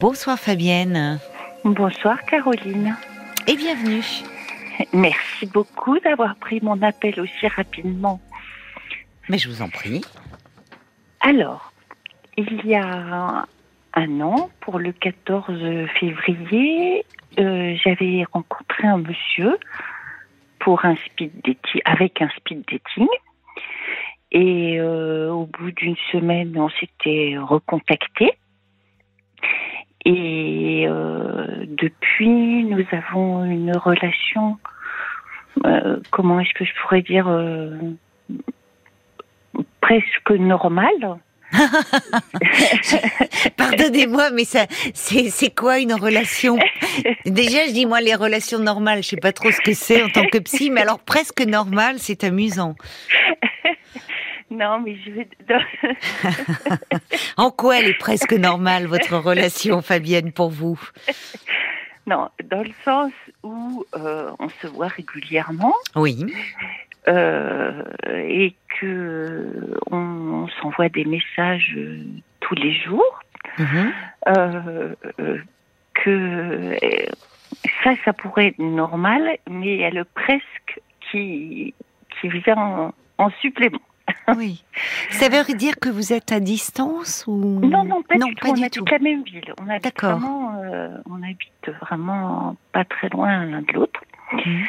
Bonsoir Fabienne. Bonsoir Caroline. Et bienvenue. Merci beaucoup d'avoir pris mon appel aussi rapidement. Mais je vous en prie. Alors, il y a un an, pour le 14 février, euh, j'avais rencontré un monsieur pour un speed dating, avec un speed dating. Et euh, au bout d'une semaine, on s'était recontacté. Et euh, depuis, nous avons une relation, euh, comment est-ce que je pourrais dire, euh, presque normale. Pardonnez-moi, mais ça, c'est, quoi une relation? Déjà, je dis moi les relations normales, je sais pas trop ce que c'est en tant que psy, mais alors presque normale, c'est amusant. Non, mais je vais. en quoi elle est presque normale votre relation, Fabienne, pour vous? Non, dans le sens où euh, on se voit régulièrement. Oui. Euh, et que on, s'envoie des messages euh, tous les jours. Mhm. Euh, que ça, ça pourrait être normal, mais il y a le presque qui, qui vient en, en supplément. Oui. Ça veut dire que vous êtes à distance ou Non, non, pas Non, du tout. pas on du habite tout. la même ville. On habite D'accord. vraiment, euh, on habite vraiment pas très loin l'un de l'autre. Mhm.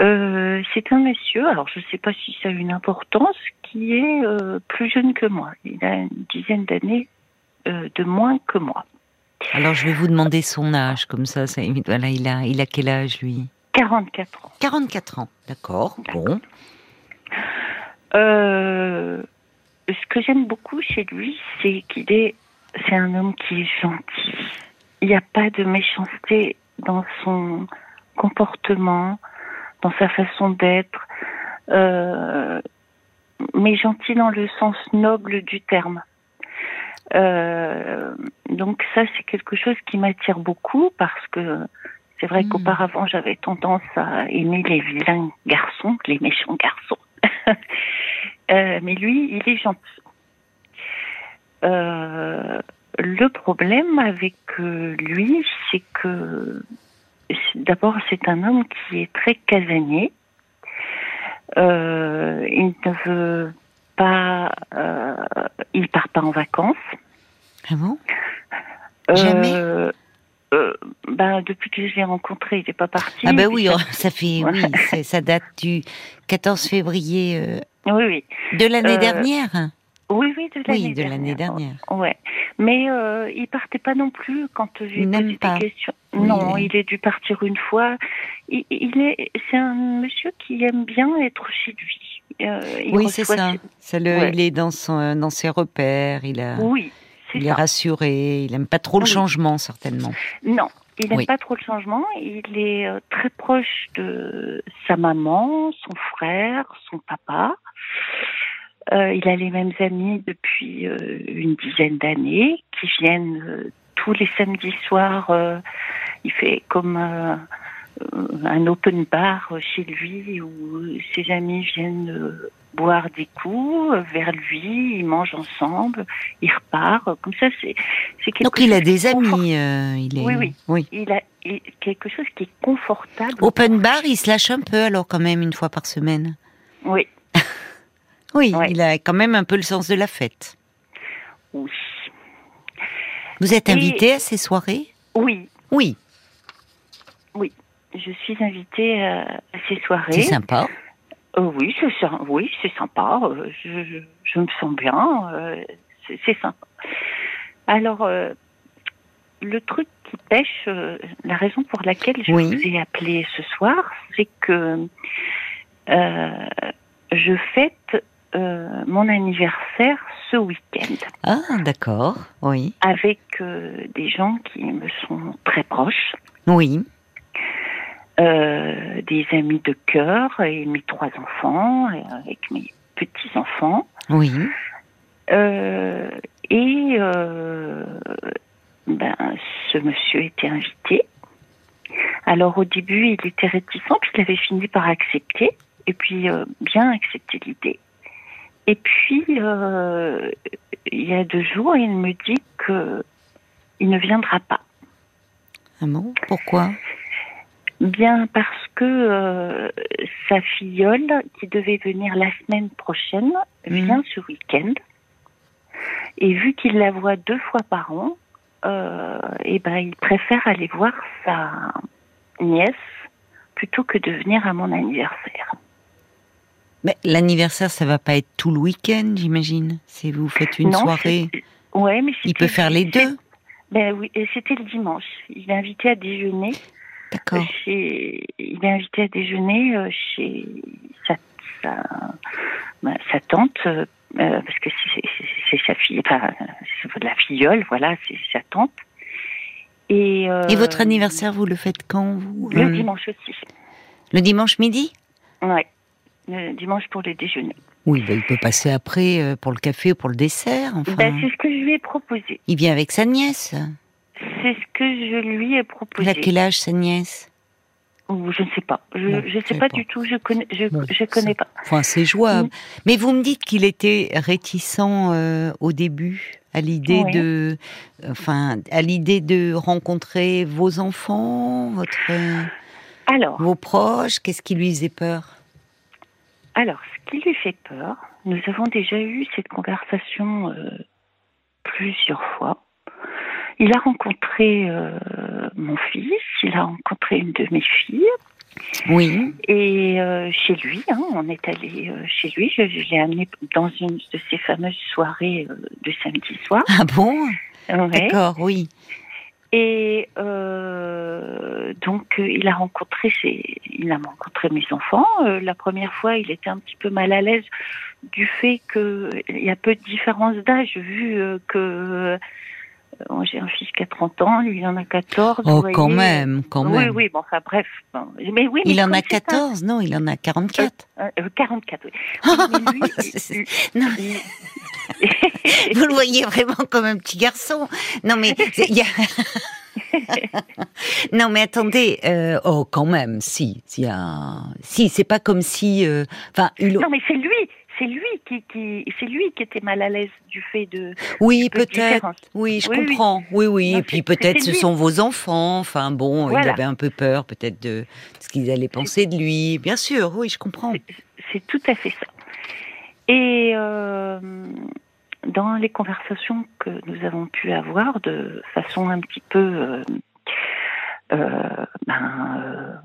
Euh, c'est un monsieur, alors je ne sais pas si ça a une importance, qui est euh, plus jeune que moi. Il a une dizaine d'années de moins que moi. Alors je vais vous demander son âge, comme ça, ça. Voilà, il a, il a quel âge lui? 44 ans. 44 ans. D'accord. Bon. Euh, ce que j'aime beaucoup chez lui, c'est qu'il est, c'est un homme qui est gentil. Il n'y a pas de méchanceté dans son comportement, dans sa façon d'être, euh, mais gentil dans le sens noble du terme. Euh, donc ça, c'est quelque chose qui m'attire beaucoup parce que c'est vrai Mm. qu'auparavant, j'avais tendance à aimer les vilains garçons, les méchants garçons. Euh, mais lui, il est gentil. Euh, le problème avec euh, lui, c'est que d'abord, c'est un homme qui est très casanier. Euh, il ne veut pas, euh, il part pas en vacances. Ah bon? Jamais? Ben, depuis que je l'ai rencontré, il n'est pas parti. Ah ben oui, ça- oh, ça fait, oui, ça date du 14 février euh, oui, oui. de l'année Euh, dernière. Oui, oui, de l'année Oui, de l'année dernière. Ouais. Mais euh, il partait pas non plus quand j'ai n'aime posé pas. des questions. Non, oui. il est dû partir une fois. Il, il est, c'est un monsieur qui aime bien être chez lui. Euh, Oui, c'est ça. ses- ça le, Ouais. Il est dans, son, dans ses repères, il, a, Oui, il est rassuré, il aime pas trop le changement, certainement. Non, il n'aime Oui. pas trop le changement. Il est euh, très proche de sa maman, son frère, son papa. Euh, il a les mêmes amis depuis euh, une dizaine d'années qui viennent euh, tous les samedis soirs. euh, il fait comme un open bar chez lui où ses amis viennent euh, boire des coups euh, vers lui, ils mangent ensemble, ils repartent. Comme ça, c'est quelque Donc il a des amis. euh, il est, Oui, oui. il a quelque chose qui est confortable. Open bar, il se lâche un peu alors quand même une fois par semaine. Oui, Oui, Ouais. il a quand même un peu le sens de la fête. oui, Vous êtes Et- invité à ces soirées? Oui. Oui, Je suis invitée à, à ces soirées. c'est sympa. Euh, oui, c'est oui, sympa. euh, Je, je, je me sens bien. euh, c'est sympa. Alors, euh, le truc qui pêche, euh, la raison pour laquelle je Oui. vous ai appelé ce soir, c'est que euh, je fête euh, mon anniversaire ce week-end Ah, d'accord. Oui. avec euh, des gens qui me sont très proches. Oui. Euh, des amis de cœur et mes trois enfants, et avec mes petits-enfants. Oui. Euh, et euh, ben, ce monsieur était invité. Alors au début, il était réticent, puis il avait fini par accepter, et puis euh, bien accepter l'idée. Et puis, euh, il y a deux jours, il me dit que il ne viendra pas. Ah bon? Pourquoi? Bien parce que euh, sa filleule, qui devait venir la semaine prochaine, vient ce week-end. Et vu qu'il la voit deux fois par an, euh, et ben, il préfère aller voir sa nièce plutôt que de venir à mon anniversaire. Mais l'anniversaire, ça va pas être tout le week-end, j'imagine. Si vous faites une soirée, ouais, mais il peut faire les deux. Ben oui, et c'était le dimanche. Il est invité à déjeuner. D'accord. il est invité à déjeuner euh, chez sa, sa, ben, sa tante, euh, parce que c'est sa fille, enfin, c'est la filleule, voilà, c'est sa tante. Et, euh, Et, votre anniversaire, vous le faites quand vous? Le dimanche aussi. Le dimanche midi? Oui, le dimanche pour le déjeuner. Oui, ben, il peut passer après pour le café ou pour le dessert. Enfin. Ben, c'est ce que je lui ai proposé. Il vient avec sa nièce. C'est ce que je lui ai proposé. Il a quel âge sa nièce? Je ne sais pas. Je ne sais pas, du tout. Je connais. Je, je connais pas. Enfin, c'est jouable. Mm. Mais vous me dites qu'il était réticent euh, au début à l'idée de, enfin, à l'idée de rencontrer vos enfants, votre, alors, vos proches. Qu'est-ce qui lui faisait peur? Alors, ce qui lui fait peur, nous avons déjà eu cette conversation euh, plusieurs fois. Il a rencontré euh, mon fils, il a rencontré une de mes filles. Oui. Et euh, chez lui, hein, on est allé euh, chez lui. Je, l'ai amené dans une de ces fameuses soirées de samedi soir. Ah bon? D'accord, oui. Et donc, il a rencontré ses, il a rencontré mes enfants. la première fois, il était un petit peu mal à l'aise du fait qu'il y a peu de différence d'âge, vu que j'ai un fils qui a 30 ans, lui, il en a 14. Oh, quand même, quand même. Oui, oui, bon, enfin, bref. Mais oui, il en a 14, non, il en a 44. Euh, 44, euh, oui. lui, non. Vous le voyez vraiment comme un petit garçon. Non, mais il y a... non, mais attendez, euh, oh, quand même, si, si, a... si, c'est pas comme si, euh, non, mais c'est lui, c'est lui qui, qui c'est lui qui était mal à l'aise du fait de. Oui, peut-être. Oui, je comprends. Oui, oui. et puis peut-être ce sont vos enfants. Enfin bon, il avait un peu peur, peut-être de, ce qu'ils allaient penser de lui. Bien sûr, oui, je comprends. C'est tout à fait ça. Et euh, dans les conversations que nous avons pu avoir de façon un petit peu, euh, euh, ben,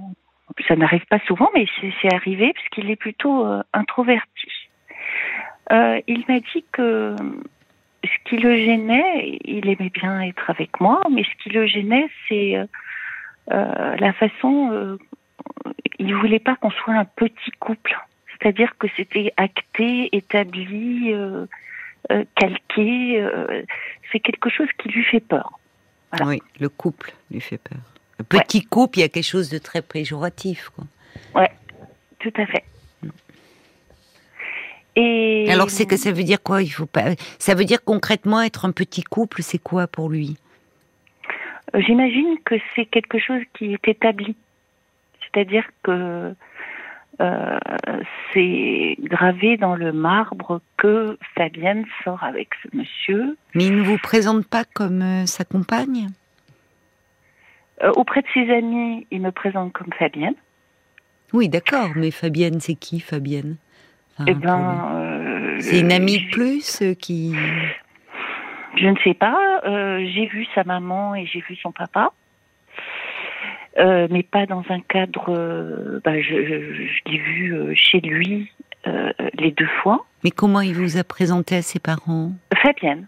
ça n'arrive pas souvent, mais c'est arrivé parce qu'il est plutôt introverti. Euh, il m'a dit que ce qui le gênait, il aimait bien être avec moi, mais ce qui le gênait, c'est euh, euh, la façon. il voulait pas qu'on soit un petit couple, c'est-à-dire que c'était acté, établi, calqué. c'est quelque chose qui lui fait peur. Oui, le couple lui fait peur. Le petit couple, il y a quelque chose de très péjoratif, quoi. Ouais, tout à fait. Et... Alors c'est que ça veut dire quoi? Il faut pas. Ça veut dire concrètement être un petit couple, c'est quoi pour lui? Euh, J'imagine que c'est quelque chose qui est établi, c'est-à-dire que euh, c'est gravé dans le marbre que Fabienne sort avec ce monsieur. Mais il ne vous présente pas comme euh, sa compagne? Auprès de ses amis, il me présente comme Fabienne. Oui, d'accord, mais Fabienne, c'est qui Fabienne? Eh ben, euh, c'est une amie de plus euh, qui. Je ne sais pas. Euh, j'ai vu sa maman et j'ai vu son papa. mais pas dans un cadre. Bah, je, l'ai vu chez lui les deux fois. Mais comment il vous a présenté à ses parents? Fabienne.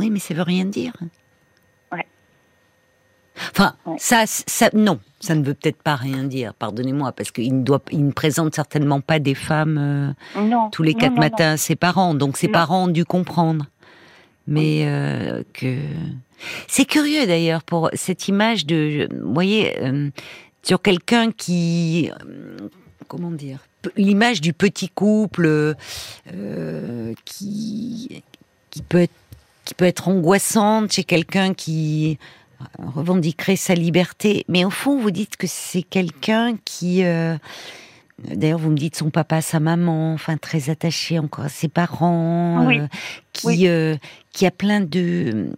Oui, mais ça veut rien dire. Enfin, ça, ça, non, ça ne veut peut-être pas rien dire. Pardonnez-moi, parce qu'il ne doit, il ne présente certainement pas des femmes euh, tous les quatre matins à ses parents. Donc ses parents ont dû comprendre. Mais euh, que c'est curieux d'ailleurs pour cette image de, vous voyez, euh, sur quelqu'un qui, comment dire, l'image du petit couple qui qui peut être qui peut être angoissante chez quelqu'un qui revendiquerait sa liberté. Mais au fond, vous dites que c'est quelqu'un qui... Euh, d'ailleurs, vous me dites son papa, sa maman, enfin très attaché encore à ses parents, euh, qui, euh, qui a plein de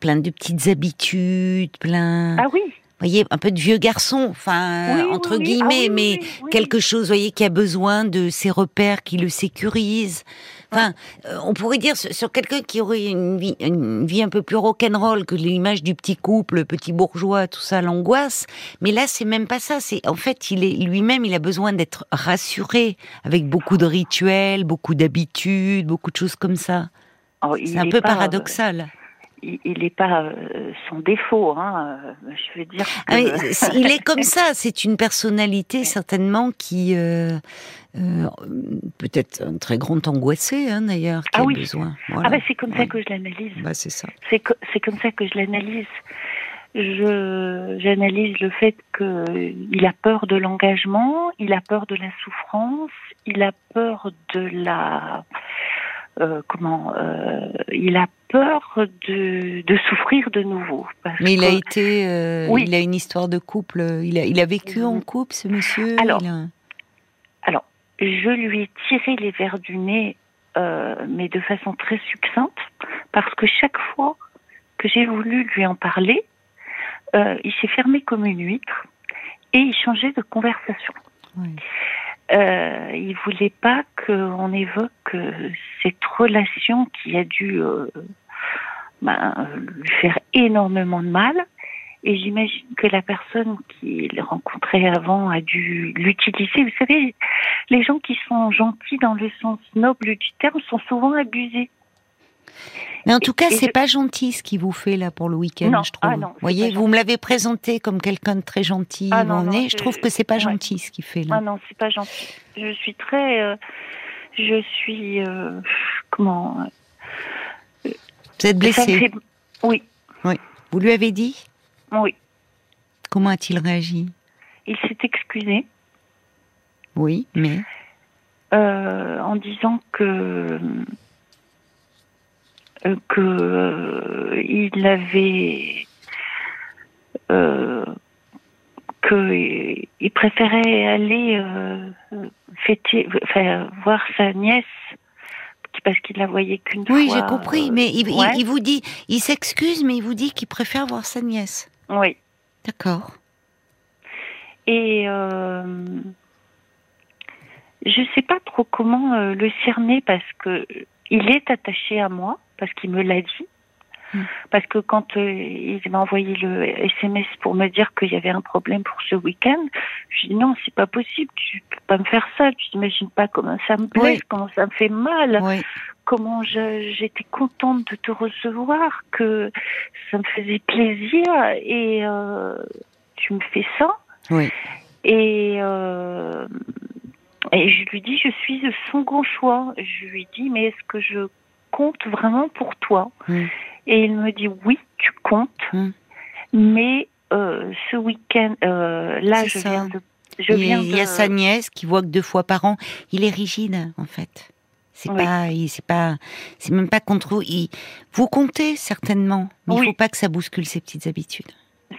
plein de petites habitudes, plein. Ah oui. Voyez, un peu de vieux garçon, enfin entre guillemets, ah mais quelque chose, voyez, qui a besoin de ses repères, qui le sécurise. Enfin, euh, on pourrait dire sur, quelqu'un qui aurait une vie, une vie un peu plus rock'n'roll que l'image du petit couple, petit bourgeois, tout ça, l'angoisse. Mais là, c'est même pas ça. C'est en fait, il est lui-même, il a besoin d'être rassuré avec beaucoup de rituels, beaucoup d'habitudes, beaucoup de choses comme ça. Oh, c'est un peu paradoxal il n'est pas euh, son défaut, hein, euh, je veux dire. Ah il est comme ça. C'est une personnalité certainement qui euh, peut-être un très grand angoissé hein, d'ailleurs, qui ah a oui. besoin. Ah bah, c'est comme ça que je l'analyse. Bah, c'est ça. C'est c'est comme ça que je l'analyse. Je j'analyse le fait qu'il a peur de l'engagement, il a peur de la souffrance, il a peur de la euh, comment euh, il a peur de, de, souffrir de nouveau. Mais il a été, euh, oui. il a une histoire de couple. Il a, il a vécu en couple, ce monsieur. Alors, alors, je lui ai tiré les verres du nez, mais de façon très succincte, parce que chaque fois que j'ai voulu lui en parler, il s'est fermé comme une huître et il changeait de conversation. Oui euh, il voulait pas qu'on évoque cette relation qui a dû euh, ben, lui faire énormément de mal. Et j'imagine que la personne qu'il rencontrait avant a dû l'utiliser. Vous savez, les gens qui sont gentils dans le sens noble du terme sont souvent abusés. Mais en tout cas, c'est pas gentil ce qu'il vous fait là pour le week-end, je trouve. Ah vous voyez, vous me l'avez présenté comme quelqu'un de très gentil. Ah non, je, trouve que c'est pas gentil ce qu'il fait là. Ah non, c'est pas gentil. Je suis très, euh, je suis euh, comment Vous êtes blessé. Oui. Oui. Vous lui avez dit? Oui. Comment a-t-il réagi? Il s'est excusé. Oui, mais? Euh, en disant que que euh, il avait euh, qu'il préférait aller euh, fêter, enfin, voir sa nièce parce qu'il la voyait qu'une fois. Oui, j'ai compris, mais il, il, vous dit, il s'excuse, mais il vous dit qu'il préfère voir sa nièce. Oui. D'accord. Et euh, je sais pas trop comment le cerner parce que il est attaché à moi parce qu'il me l'a dit. Hmm. Parce que quand euh, il m'a envoyé le SMS pour me dire qu'il y avait un problème pour ce week-end, je dis non, c'est pas possible, tu peux pas me faire ça, tu t'imagines pas comment ça me blesse, comment ça me fait mal, comment j'étais contente de te recevoir, que ça me faisait plaisir et euh, tu me fais ça. Et euh, et je lui dis, je suis de son grand choix. Je lui dis, mais est-ce que je compte vraiment pour toi mm. Et il me dit oui, tu comptes, mm. mais euh, ce week-end, euh, là, je viens de. Je il, y a sa nièce qui voit que deux fois par an. Il est rigide, en fait. C'est pas, c'est pas, c'est même pas contre vous. Il, vous comptez certainement, mais il faut pas que ça bouscule ses petites habitudes.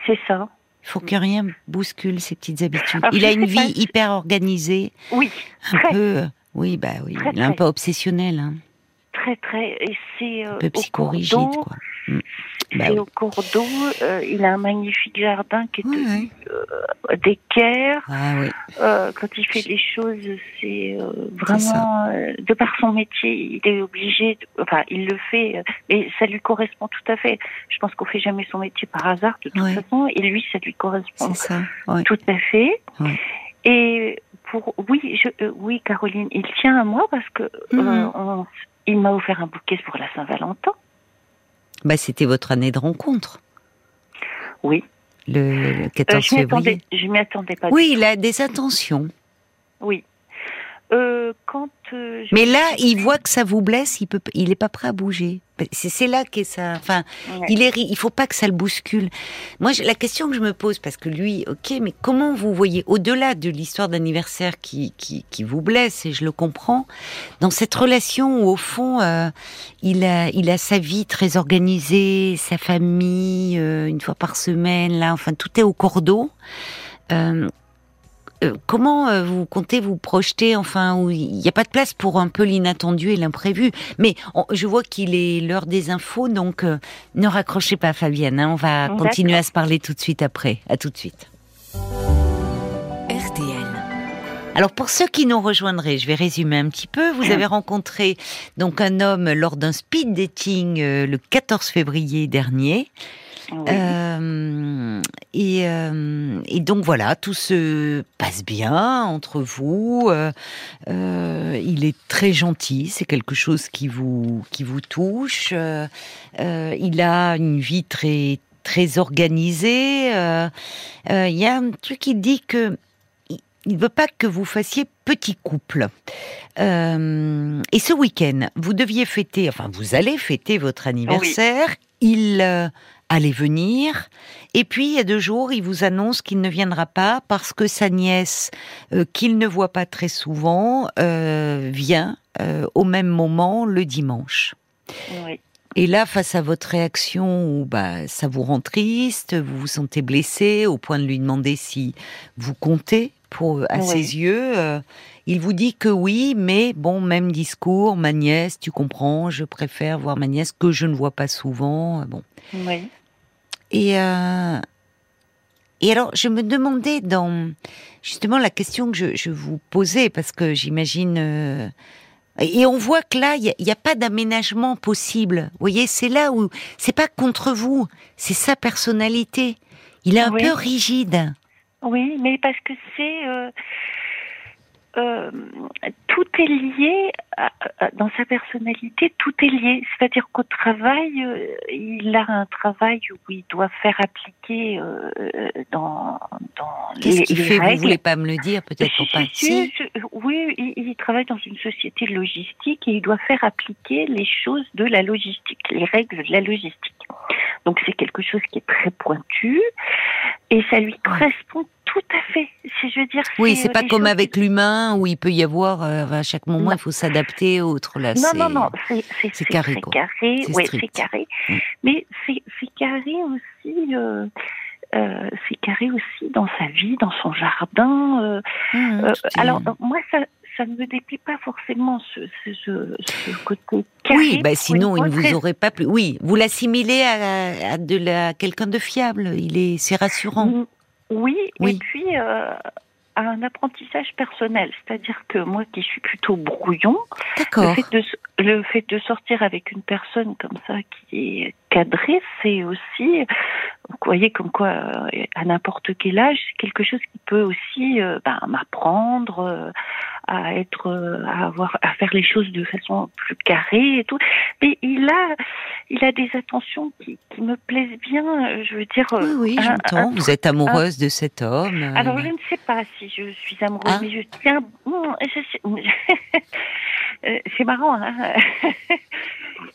C'est ça. Il faut que rien bouscule ses petites habitudes. il a une vie hyper organisée. Oui. Un peu, oui, bah oui, il est un peu obsessionnel. Hein très très et c'est euh, peu psychorigide quoi. Mm. Bah au cours d'eau. Euh, il a un magnifique jardin qui est oui, euh, d'équerre. Ah, euh, quand il fait les choses, c'est vraiment de par son métier, il est obligé. De, enfin, il le fait, et ça lui correspond tout à fait. Je pense qu'on fait jamais son métier par hasard de toute façon, et lui, ça lui correspond ça. tout à fait. Et pour oui, je, oui, Caroline, il tient à moi parce que mm-hmm. on, il m'a offert un bouquet pour la Saint-Valentin. Bah, c'était votre année de rencontre. Oui. Le, 14 euh, février. Je m'y attendais pas. Oui, il a des intentions. Oui. Euh, quand euh, mais là, il voit que ça vous blesse, il peut, il est pas prêt à bouger. C'est là qu'est ça. Enfin, il est, il faut pas que ça le bouscule. Moi, la question que je me pose, parce que lui, ok, mais comment vous voyez au-delà de l'histoire d'anniversaire qui, qui, qui, vous blesse et je le comprends, dans cette relation où au fond, euh, il a, il a sa vie très organisée, sa famille une fois par semaine, là, enfin, tout est au cordeau. Euh, comment euh, vous comptez vous projeter Enfin, où il n'y a pas de place pour un peu l'inattendu et l'imprévu. Mais je vois qu'il est l'heure des infos, donc ne raccrochez pas, Fabienne. Hein. on va continuer à se parler tout de suite après. À tout de suite. RTL. Alors pour ceux qui nous rejoindraient, je vais résumer un petit peu. Vous avez rencontré donc un homme lors d'un speed dating le 14 février dernier. Euh, et, euh, et, donc voilà, tout se passe bien entre vous. Euh, il est très gentil, c'est quelque chose qui vous qui vous touche. Il a une vie très très organisée. Il y a un truc qui dit que il ne veut pas que vous fassiez petit couple. Euh, et ce week-end, vous deviez fêter, enfin vous allez fêter votre anniversaire. Il allait venir. Et puis, il y a deux jours, il vous annonce qu'il ne viendra pas parce que sa nièce, euh, qu'il ne voit pas très souvent, euh, vient euh, au même moment le dimanche. Et là, face à votre réaction où bah, ça vous rend triste, vous vous sentez blessé au point de lui demander si vous comptez pour, à ses yeux, il vous dit que oui, mais bon, même discours, ma nièce, tu comprends, je préfère voir ma nièce que je ne vois pas souvent. Bon. Oui. Et, euh, et alors, je me demandais dans justement la question que je, je vous posais, parce que j'imagine. Euh, et on voit que là, il n'y a, a, pas d'aménagement possible. Vous voyez, c'est là où c'est pas contre vous, c'est sa personnalité. Il est un peu rigide. Oui, mais parce que c'est euh, euh, tout est lié dans sa personnalité, tout est lié. C'est-à-dire qu'au travail, euh, il a un travail où il doit faire appliquer euh, dans, dans Qu'est-ce qu'il fait Vous voulez pas me le dire, peut-être pour pas si, Oui, il, il, travaille dans une société logistique et il doit faire appliquer les choses de la logistique, les règles de la logistique. Donc c'est quelque chose qui est très pointu et ça lui correspond tout à fait. Si je veux dire. Oui, c'est pas comme avec l'humain où il peut y avoir euh, à chaque moment il faut s'adapter autre là. Non non non, c'est carré. C'est carré, oui, c'est carré. Mm. Mais c'est carré aussi. Euh, euh, c'est carré aussi dans sa vie, dans son jardin. Euh, euh, alors moi, ça, ça ne me déplaît pas forcément ce, ce, ce, côté carré. Oui, bah sinon il ne vous aurait pas plu. Oui, vous l'assimilez à, à, de la quelqu'un de fiable. Il est, c'est rassurant. Oui, et puis euh, à un apprentissage personnel, c'est-à-dire que moi qui suis plutôt brouillon, le fait, de, le fait de sortir avec une personne comme ça qui est cadrée, c'est aussi, vous voyez comme quoi à n'importe quel âge, c'est quelque chose qui peut aussi euh, ben, m'apprendre euh, à être, à avoir, à faire les choses de façon plus carrée et tout. Mais il a, il a des attentions qui, qui me plaisent bien. Je veux dire. Oui, oui, j'entends. Vous êtes amoureuse de cet homme. Alors je ne sais pas si je suis amoureuse, ah. mais je tiens. Euh, c'est marrant, hein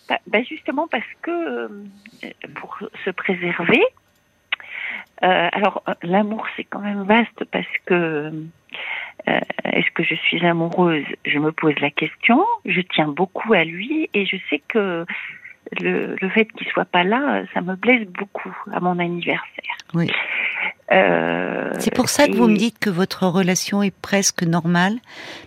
bah, bah, justement parce que euh, pour se préserver. Euh, alors l'amour c'est quand même vaste parce que est-ce que je suis amoureuse? Je me pose la question. Je tiens beaucoup à lui et je sais que le, le fait qu'il soit pas là, ça me blesse beaucoup à mon anniversaire. Oui. Euh, c'est pour ça que vous me dites que votre relation est presque normale,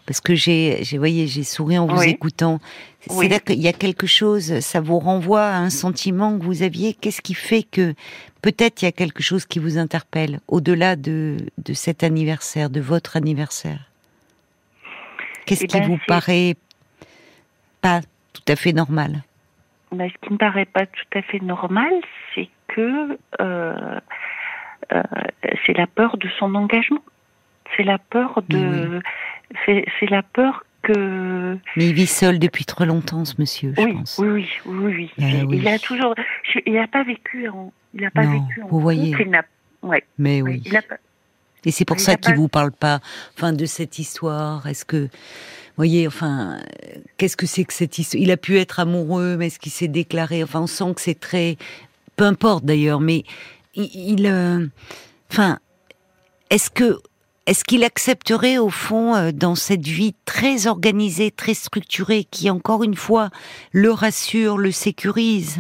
parce que j'ai, j'ai, voyez, j'ai souri en vous écoutant. C'est là qu'il y a quelque chose, ça vous renvoie à un sentiment que vous aviez. Qu'est-ce qui fait que peut-être il y a quelque chose qui vous interpelle au-delà de, de cet anniversaire, de votre anniversaire? Qu'est-ce eh qui ben, vous paraît pas tout à fait normal? Ben, Ce qui me paraît pas tout à fait normal, c'est que euh, euh, c'est la peur de son engagement. C'est la peur de. C'est la peur que. Mais il vit seul depuis trop longtemps, ce monsieur, je oui, pense. Oui, oui, oui, oui. Ah il a toujours. Il n'a pas vécu en. Il n'a pas vécu en. Vous voyez. ouais, Mais oui. Et c'est pour ça qu'il vous parle pas, enfin, de cette histoire. Est-ce que, voyez, enfin, qu'est-ce que c'est que cette histoire Il a pu être amoureux, mais est-ce qu'il s'est déclaré Enfin, on sent que c'est très, peu importe d'ailleurs, mais il, euh, enfin, est-ce que est-ce qu'il accepterait au fond euh, dans cette vie très organisée, très structurée, qui encore une fois le rassure, le sécurise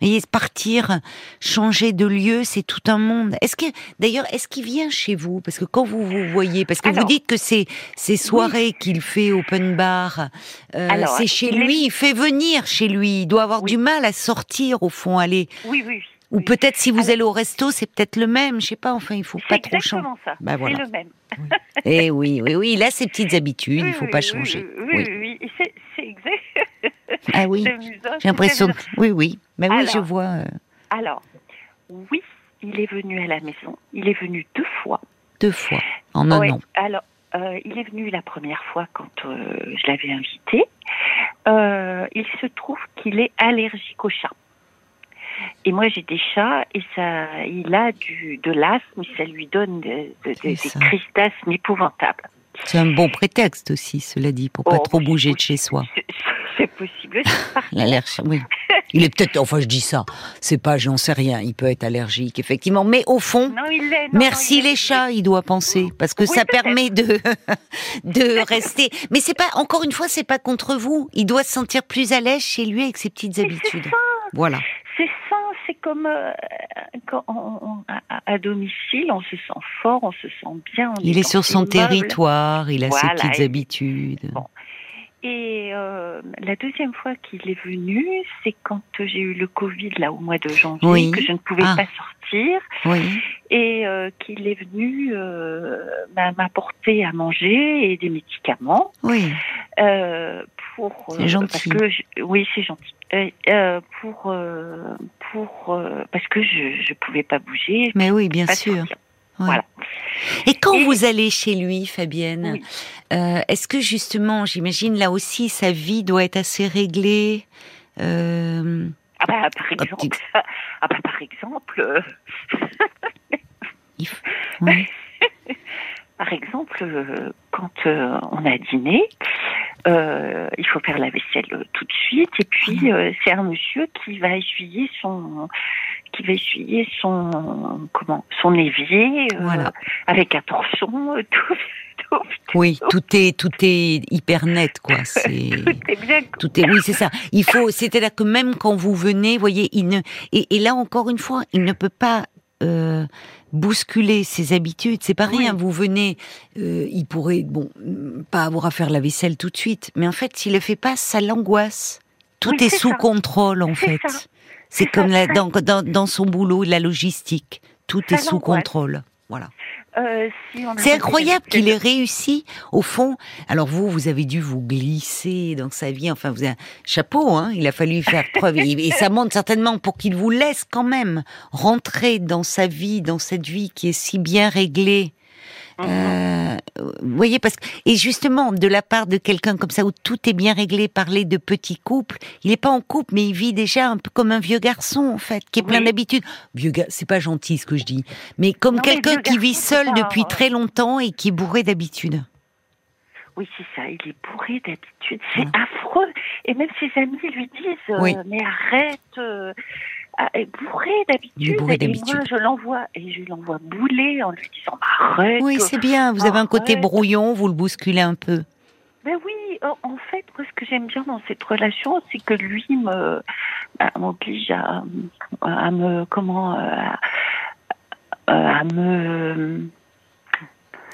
Et partir, changer de lieu, c'est tout un monde. Est-ce que, d'ailleurs, est-ce qu'il vient chez vous? Parce que quand vous vous voyez, parce que vous dites que c'est ces soirées qu'il fait open bar, euh, c'est chez lui, il fait venir chez lui. Il doit avoir du mal à sortir au fond, aller. Oui, oui. Ou peut-être si vous allez au resto, c'est peut-être le même. Je sais pas. Enfin, il faut pas trop changer. C'est bah, voilà. C'est le même. Eh oui, oui, oui. Il a ses petites habitudes. il faut pas changer. Oui, oui, oui. C'est exact. Ah oui. J'ai l'impression. Oui, oui. Mais oui, je vois. Euh. Alors, oui, il est venu à la maison. Il est venu deux fois. Deux fois en un an. Alors, euh, il est venu la première fois quand euh, je l'avais invité. il se trouve qu'il est allergique aux chats. Et moi, j'ai des chats et ça, il a du, de l'asthme et ça lui donne des crises d'asthme épouvantables. C'est un bon prétexte aussi, cela dit, pour pas oh, trop bouger de chez soi. C'est possible. L'allergie, oui. Il est peut-être, enfin je dis ça, c'est pas, j'en sais rien, il peut être allergique, effectivement. Mais au fond, merci les chats, il doit penser, parce que ça permet de, de rester. Mais c'est pas, encore une fois, c'est pas contre vous. Il doit se sentir plus à l'aise chez lui avec ses petites habitudes. Voilà. Comme euh, quand à, domicile, on se sent fort, on se sent bien. il est, sur son territoire, il a ses petites habitudes. Et euh, la deuxième fois qu'il est venu, c'est quand j'ai eu le Covid là au mois de janvier, que je ne pouvais ah. pas sortir, et euh, qu'il est venu euh, m'apporter à manger et des médicaments. Oui. pour c'est gentil. Parce que oui, c'est gentil. Pour pour parce que je ne pouvais pas bouger. Mais oui, bien sûr. Voilà. Et quand vous allez chez lui, Fabienne, euh, est-ce que justement, j'imagine là aussi, sa vie doit être assez réglée euh... ah, bah, par exemple, ah bah, par exemple, par exemple, euh, quand euh, on a dîné, euh, il faut faire la vaisselle tout de suite, et puis ah c'est un monsieur qui va essuyer son qui va essuyer son comment son évier voilà. avec attention tout, tout, oui tout est tout est hyper net quoi. C'est tout est bien tout est oui c'est ça. Il faut c'était là que même quand vous venez voyez il ne et, et là encore une fois il ne peut pas euh, bousculer ses habitudes. C'est pas rien. Vous venez, euh, il pourrait, bon, pas avoir à faire la vaisselle tout de suite, mais en fait, s'il le fait pas, ça l'angoisse. Tout est, sous contrôle, en fait. C'est comme dans, dans, son boulot, la logistique. Tout est sous contrôle. Voilà. Euh, c'est incroyable qu'il ait réussi, au fond. Alors vous, vous avez dû vous glisser dans sa vie. Enfin, vous avez un chapeau, hein. Il a fallu faire preuve. et, ça montre certainement pour qu'il vous laisse quand même rentrer dans sa vie, dans cette vie qui est si bien réglée euh, vous voyez, parce que et justement de la part de quelqu'un comme ça où tout est bien réglé, parler de petits couples, il n'est pas en couple, mais il vit déjà un peu comme un vieux garçon en fait, qui est plein d'habitudes. Vieux gars, c'est pas gentil ce que je dis, mais comme quelqu'un qui vit seul depuis très longtemps et qui est bourré d'habitudes. Oui, c'est ça, il est bourré d'habitudes. C'est affreux. Et même ses amis lui disent, euh, mais arrête. Euh, ah, bourré d'habitude. Et moi, je l'envoie et je l'envoie bouler en lui disant arrête. Oui, c'est bien. Vous avez un côté brouillon, vous le bousculez un peu. Ben oui, en fait, moi, ce que j'aime bien dans cette relation, c'est que lui me bah, m'oblige à, à, me comment à, à me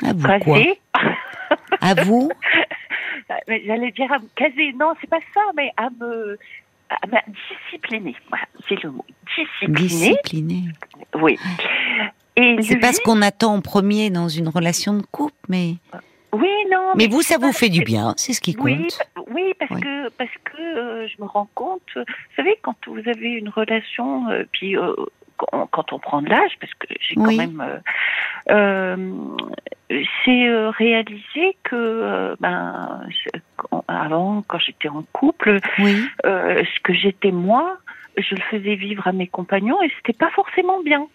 à vous caser. à vous J'allais dire à me caser. Non, c'est pas ça, mais à me discipliné, voilà, c'est le mot. Discipliné. Discipliné. Oui. Et c'est pas ce qu'on attend en premier dans une relation de couple, mais. Oui, non. Mais, vous, ça vous fait du bien, c'est ce qui compte. Oui, oui parce que parce que euh, je me rends compte. Vous savez, quand vous avez une relation, euh, puis euh, quand on prend de l'âge, parce que j'ai quand même, euh, euh, c'est euh, réalisé que, ben, avant, quand j'étais en couple, ce que j'étais moi, je le faisais vivre à mes compagnons et c'était pas forcément bien.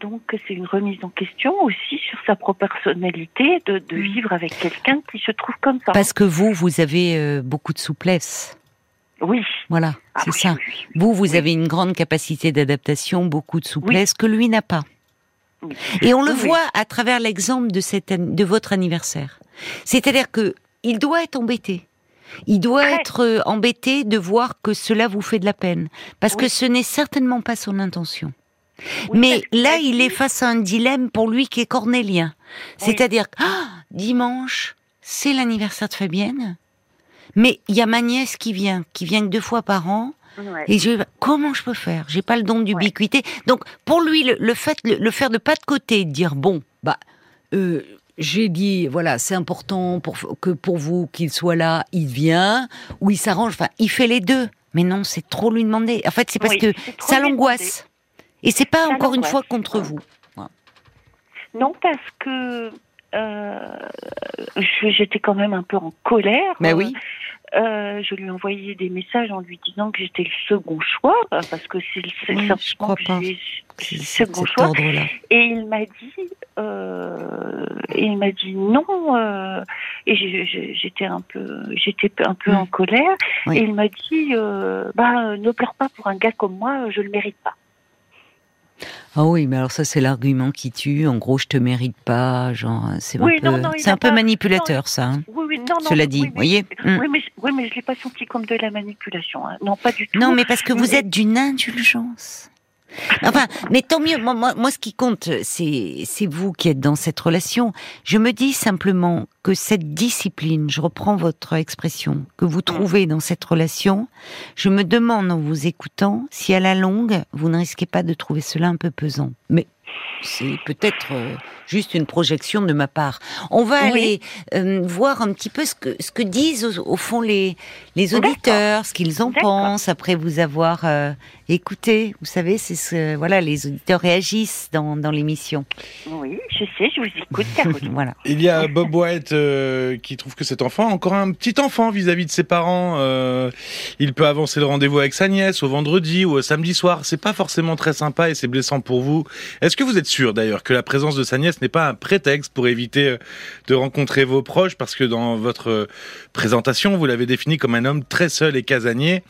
donc c'est une remise en question aussi sur sa propre personnalité de, de vivre avec quelqu'un qui se trouve comme ça. Parce que vous, vous avez beaucoup de souplesse. Oui. Voilà, ah c'est ça. Vous, vous avez une grande capacité d'adaptation, beaucoup de souplesse que lui n'a pas. Et on le voit à travers l'exemple de, cette, de votre anniversaire. C'est-à-dire que il doit être embêté. Il doit être euh, embêté de voir que cela vous fait de la peine, parce que ce n'est certainement pas son intention. Mais là, il est face à un dilemme pour lui qui est cornélien. C'est-à-dire, ah, dimanche, c'est l'anniversaire de Fabienne, mais il y a ma nièce qui vient, qui vient que deux fois par an. Et je, comment je peux faire? J'ai pas le don d'ubiquité. Donc, pour lui, le, fait, le, faire de pas de côté, de dire bon, bah, euh, j'ai dit, voilà, c'est important pour, que pour vous qu'il soit là, il vient, ou il s'arrange, enfin, il fait les deux. Mais non, c'est trop lui demander. En fait, c'est parce que ça l'angoisse. Et c'est pas encore une fois contre vous. Non, parce que j'étais quand même un peu en colère. Mais oui. Euh, je lui ai envoyé des messages en lui disant que j'étais le second choix, parce que c'est le oui, que le second choix. Et il m'a dit, euh, il m'a dit non, euh, et j'étais un peu, j'étais un peu en colère. Et il m'a dit, euh, bah ne pleure pas pour un gars comme moi, je le mérite pas. Ah oui, mais alors ça c'est l'argument qui tue. En gros, je te mérite pas, genre c'est un peu, c'est un peu manipulateur ça. Hein. Oui, oui, non, non, Cela dit, vous voyez. Hmm. Oui, mais, oui, mais je l'ai pas senti comme de la manipulation. Hein. Non, pas du tout. Non, mais parce que vous êtes d'une indulgence. Enfin, mais tant mieux. Moi, moi, ce qui compte, c'est vous qui êtes dans cette relation. Je me dis simplement que cette discipline, je reprends votre expression, que vous trouvez dans cette relation, je me demande en vous écoutant si à la longue, vous ne risquez pas de trouver cela un peu pesant. Mais c'est peut-être euh, juste une projection de ma part. On va aller euh, voir un petit peu ce que, ce que disent au, fond les, les auditeurs, ce qu'ils en pensent après vous avoir euh, écouté. Vous savez, c'est ce, voilà, les auditeurs réagissent dans, dans l'émission. Oui, je sais, je vous écoute, Caroline. voilà. Il y a Bob White qui trouve que cet enfant, encore un petit enfant vis-à-vis de ses parents, il peut avancer le rendez-vous avec sa nièce au vendredi ou au samedi soir. C'est pas forcément très sympa et c'est blessant pour vous. Est-ce que vous êtes sûr d'ailleurs que la présence de sa nièce n'est pas un prétexte pour éviter euh, de rencontrer vos proches, parce que dans votre euh, présentation, vous l'avez défini comme un homme très seul et casanier.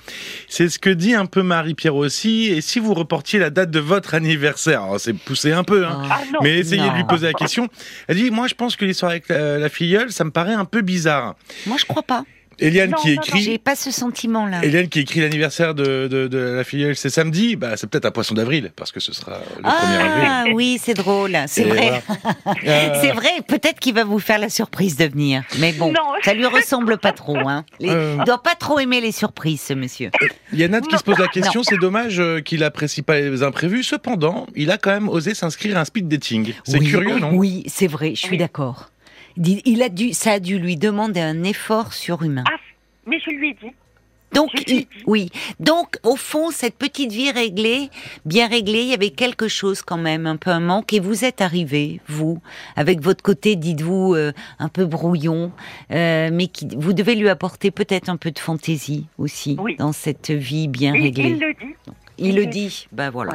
C'est ce que dit un peu Marie-Pierre aussi. Et si vous reportiez la date de votre anniversaire, c'est poussé un peu, hein, ah, mais essayez de lui poser la question. Elle dit, moi je pense que l'histoire avec la, la filleule, ça me paraît un peu bizarre. Moi je crois pas. Eliane qui écrit. J'ai pas ce sentiment-là. Eliane qui écrit l'anniversaire de, de, de, la filleule, c'est samedi. Bah, c'est peut-être un poisson d'avril, parce que ce sera le 1er avril. Ah oui, c'est drôle, c'est vrai. Euh, c'est vrai, peut-être qu'il va vous faire la surprise de venir. Mais bon, ça lui ressemble pas trop. Hein. Euh. Il doit pas trop aimer les surprises, ce monsieur. Il y a Nat qui se pose la question, c'est dommage euh, qu'il apprécie pas les imprévus. Cependant, il a quand même osé s'inscrire à un speed dating. C'est curieux, non? Oui, c'est vrai, je suis d'accord. Il a dû, ça a dû lui demander un effort surhumain. Ah, mais je lui ai dit. Donc, oui. Donc, au fond, cette petite vie réglée, bien réglée, il y avait quelque chose quand même, un peu un manque. Et vous êtes arrivé, vous, avec votre côté, dites-vous, euh, un peu brouillon, euh, mais qui, vous devez lui apporter peut-être un peu de fantaisie aussi dans cette vie bien réglée. Il le dit. Il, le dit, ben voilà.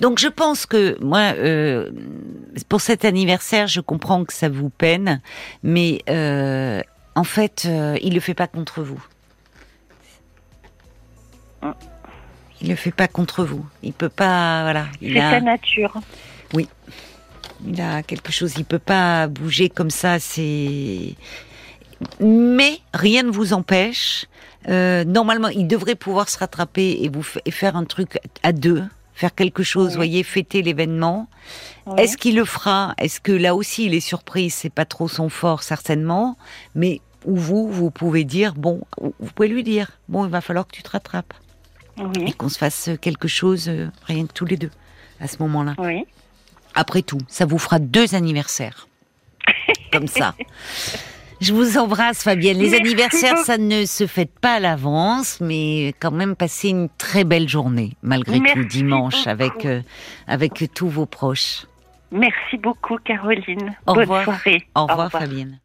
Donc je pense que moi, euh, pour cet anniversaire, je comprends que ça vous peine, mais en fait, euh, il le fait pas contre vous. Il le fait pas contre vous. Il peut pas, voilà. C'est sa nature. Oui. Il a quelque chose. Il peut pas bouger comme ça. C'est. Mais rien ne vous empêche. Euh, normalement, il devrait pouvoir se rattraper et vous faire un truc à deux, faire quelque chose, voyez, fêter l'événement. Est-ce qu'il le fera? Est-ce que là aussi il est surpris C'est pas trop son fort certainement, mais ou vous, vous pouvez dire bon, vous pouvez lui dire bon, il va falloir que tu te rattrapes et qu'on se fasse quelque chose euh, rien que tous les deux à ce moment-là. Oui. Après tout, ça vous fera deux anniversaires comme ça. Je vous embrasse, Fabienne. Les anniversaires, ça ne se fête pas à l'avance, mais quand même passer une très belle journée, malgré tout, dimanche, avec, euh, avec tous vos proches. Merci beaucoup, Caroline. Au Bonne revoir. soirée. Au revoir, Fabienne.